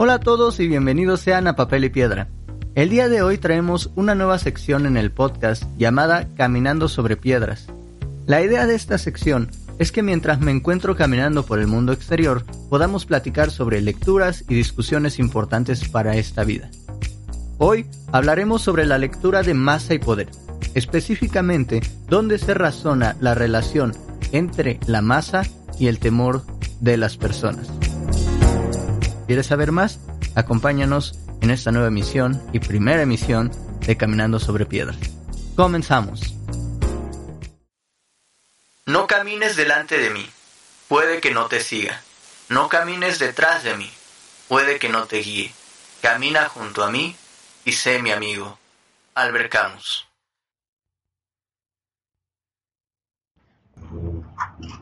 Hola a todos y bienvenidos sean a Papel y Piedra. El día de hoy traemos una nueva sección en el podcast llamada Caminando sobre Piedras. La idea de esta sección es que mientras me encuentro caminando por el mundo exterior, podamos platicar sobre lecturas y discusiones importantes para esta vida. Hoy hablaremos sobre la lectura de masa y poder, específicamente dónde se razona la relación entre la masa y el temor de las personas. ¿Quieres saber más? Acompáñanos en esta nueva emisión y primera emisión de Caminando sobre Piedras. Comenzamos. No camines delante de mí, puede que no te siga. No camines detrás de mí, puede que no te guíe. Camina junto a mí y sé mi amigo. Albert Camus.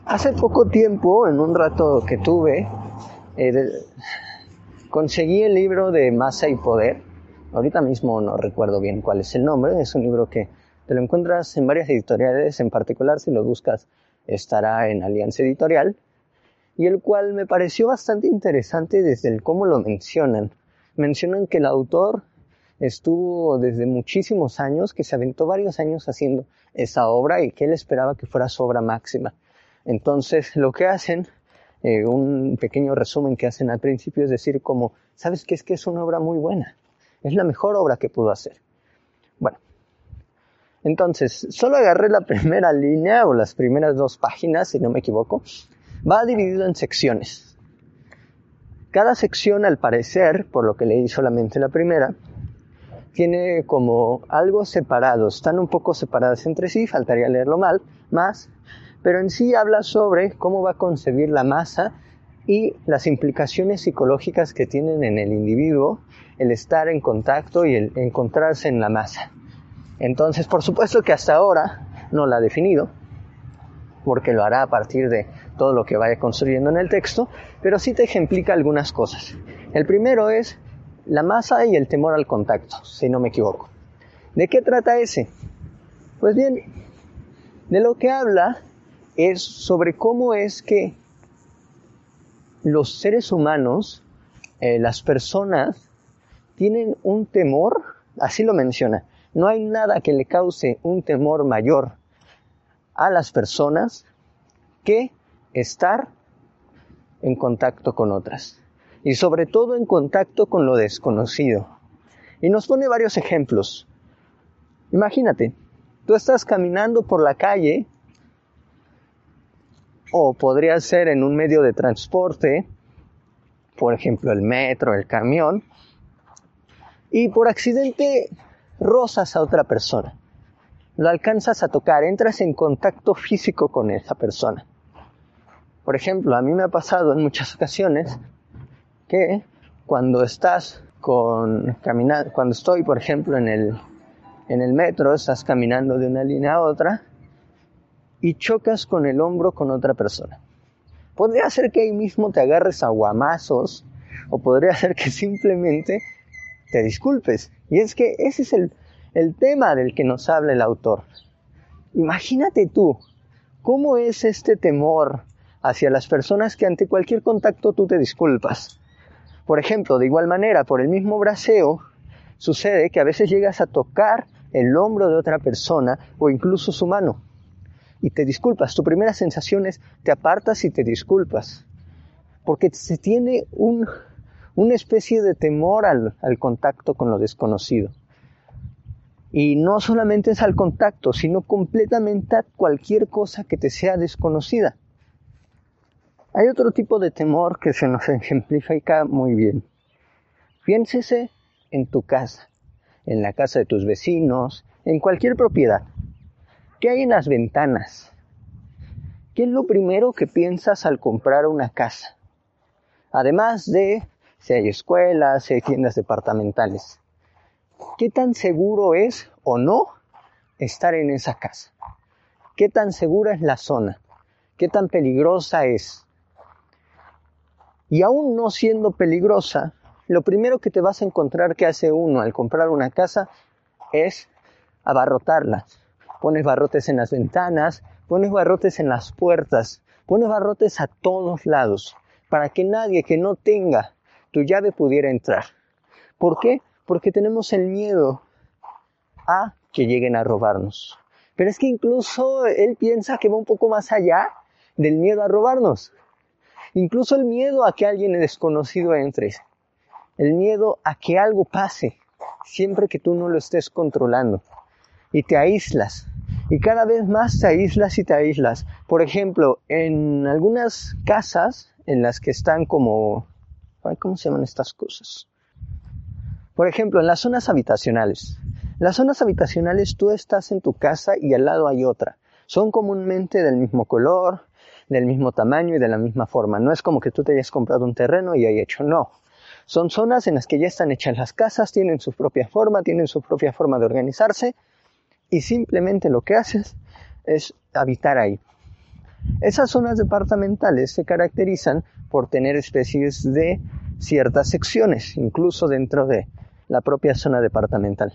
Hace poco tiempo, en un rato que tuve, eh, conseguí el libro de Masa y Poder. Ahorita mismo no recuerdo bien cuál es el nombre. Es un libro que te lo encuentras en varias editoriales. En particular, si lo buscas, estará en Alianza Editorial. Y el cual me pareció bastante interesante desde el cómo lo mencionan. Mencionan que el autor estuvo desde muchísimos años, que se aventó varios años haciendo esa obra y que él esperaba que fuera su obra máxima. Entonces, lo que hacen eh, un pequeño resumen que hacen al principio, es decir, como, ¿sabes qué? Es que es una obra muy buena. Es la mejor obra que pudo hacer. Bueno, entonces, solo agarré la primera línea o las primeras dos páginas, si no me equivoco. Va dividido en secciones. Cada sección, al parecer, por lo que leí solamente la primera, tiene como algo separado, están un poco separadas entre sí, faltaría leerlo mal, más, pero en sí habla sobre cómo va a concebir la masa y las implicaciones psicológicas que tienen en el individuo el estar en contacto y el encontrarse en la masa. Entonces, por supuesto que hasta ahora no la ha definido, porque lo hará a partir de todo lo que vaya construyendo en el texto, pero sí te ejemplica algunas cosas. El primero es la masa y el temor al contacto, si no me equivoco. ¿De qué trata ese? Pues bien, de lo que habla es sobre cómo es que los seres humanos, eh, las personas, tienen un temor, así lo menciona, no hay nada que le cause un temor mayor a las personas que estar en contacto con otras y sobre todo en contacto con lo desconocido. Y nos pone varios ejemplos. Imagínate, tú estás caminando por la calle o podría ser en un medio de transporte, por ejemplo el metro, el camión, y por accidente rozas a otra persona. Lo alcanzas a tocar, entras en contacto físico con esa persona. Por ejemplo, a mí me ha pasado en muchas ocasiones que cuando estás con cuando estoy, por ejemplo, en el en el metro, estás caminando de una línea a otra y chocas con el hombro con otra persona. Podría ser que ahí mismo te agarres a guamazos o podría ser que simplemente te disculpes. Y es que ese es el, el tema del que nos habla el autor. Imagínate tú, ¿cómo es este temor hacia las personas que ante cualquier contacto tú te disculpas? Por ejemplo, de igual manera, por el mismo braseo, sucede que a veces llegas a tocar el hombro de otra persona o incluso su mano y te disculpas. Tu primera sensación es te apartas y te disculpas. Porque se tiene un, una especie de temor al, al contacto con lo desconocido. Y no solamente es al contacto, sino completamente a cualquier cosa que te sea desconocida. Hay otro tipo de temor que se nos ejemplifica muy bien. Piénsese en tu casa, en la casa de tus vecinos, en cualquier propiedad. ¿Qué hay en las ventanas? ¿Qué es lo primero que piensas al comprar una casa? Además de si hay escuelas, si hay tiendas departamentales. ¿Qué tan seguro es o no estar en esa casa? ¿Qué tan segura es la zona? ¿Qué tan peligrosa es? Y aún no siendo peligrosa, lo primero que te vas a encontrar que hace uno al comprar una casa es abarrotarla, pones barrotes en las ventanas, pones barrotes en las puertas, pones barrotes a todos lados, para que nadie que no tenga tu llave pudiera entrar. ¿Por qué? Porque tenemos el miedo a que lleguen a robarnos. Pero es que incluso él piensa que va un poco más allá del miedo a robarnos. Incluso el miedo a que alguien desconocido entre. El miedo a que algo pase siempre que tú no lo estés controlando. Y te aíslas. Y cada vez más te aíslas y te aíslas. Por ejemplo, en algunas casas en las que están como... ¿Cómo se llaman estas cosas? Por ejemplo, en las zonas habitacionales. Las zonas habitacionales tú estás en tu casa y al lado hay otra. Son comúnmente del mismo color, del mismo tamaño y de la misma forma. No es como que tú te hayas comprado un terreno y hay hecho, no. Son zonas en las que ya están hechas las casas, tienen su propia forma, tienen su propia forma de organizarse y simplemente lo que haces es habitar ahí. Esas zonas departamentales se caracterizan por tener especies de ciertas secciones, incluso dentro de la propia zona departamental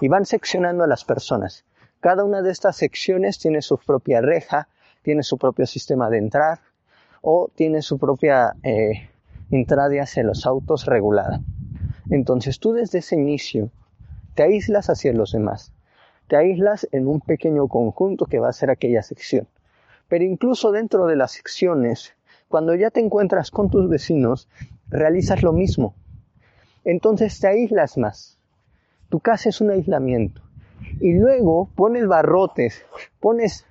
y van seccionando a las personas. Cada una de estas secciones tiene su propia reja, tiene su propio sistema de entrar o tiene su propia eh, entrada hacia los autos regulada. Entonces tú desde ese inicio te aíslas hacia los demás, te aíslas en un pequeño conjunto que va a ser aquella sección. Pero incluso dentro de las secciones, cuando ya te encuentras con tus vecinos, realizas lo mismo. Entonces te aíslas más tu casa es un aislamiento. Y luego pones barrotes, pones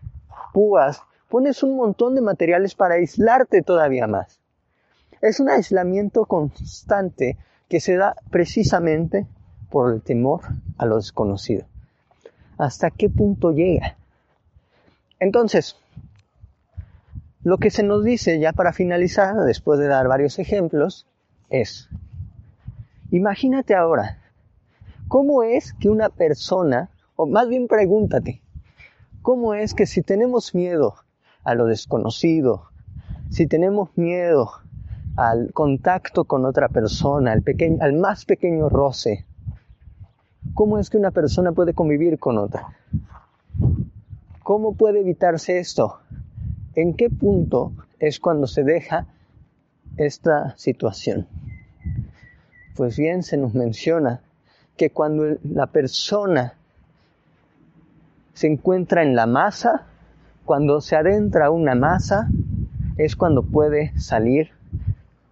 púas, pones un montón de materiales para aislarte todavía más. Es un aislamiento constante que se da precisamente por el temor a lo desconocido. ¿Hasta qué punto llega? Entonces, lo que se nos dice ya para finalizar, después de dar varios ejemplos, es, imagínate ahora ¿Cómo es que una persona, o más bien pregúntate, cómo es que si tenemos miedo a lo desconocido, si tenemos miedo al contacto con otra persona, al, pequeño, al más pequeño roce, ¿cómo es que una persona puede convivir con otra? ¿Cómo puede evitarse esto? ¿En qué punto es cuando se deja esta situación? Pues bien, se nos menciona que cuando la persona se encuentra en la masa, cuando se adentra una masa, es cuando puede salir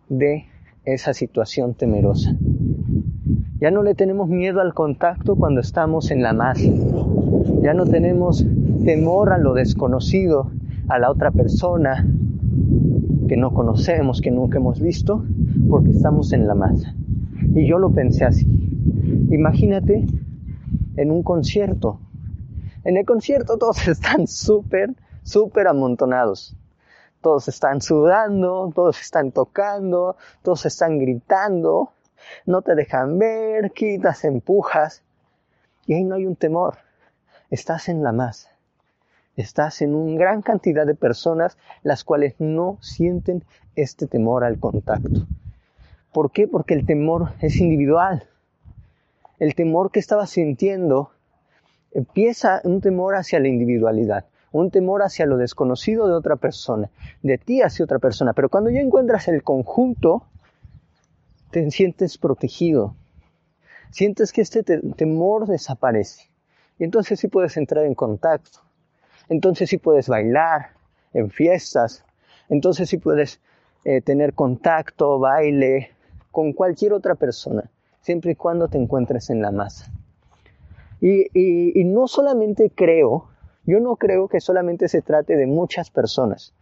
de esa situación temerosa. Ya no le tenemos miedo al contacto cuando estamos en la masa. Ya no tenemos temor a lo desconocido, a la otra persona que no conocemos, que nunca hemos visto, porque estamos en la masa. Y yo lo pensé así. Imagínate en un concierto. En el concierto todos están súper, súper amontonados. Todos están sudando, todos están tocando, todos están gritando, no te dejan ver, quitas, empujas. Y ahí no hay un temor. Estás en la masa. Estás en una gran cantidad de personas las cuales no sienten este temor al contacto. ¿Por qué? Porque el temor es individual el temor que estaba sintiendo empieza un temor hacia la individualidad, un temor hacia lo desconocido de otra persona, de ti hacia otra persona. Pero cuando ya encuentras el conjunto, te sientes protegido, sientes que este temor desaparece. Y entonces sí puedes entrar en contacto, entonces sí puedes bailar en fiestas, entonces sí puedes eh, tener contacto, baile con cualquier otra persona siempre y cuando te encuentres en la masa. Y, no solamente creo, yo no creo que solamente se trate de muchas personas.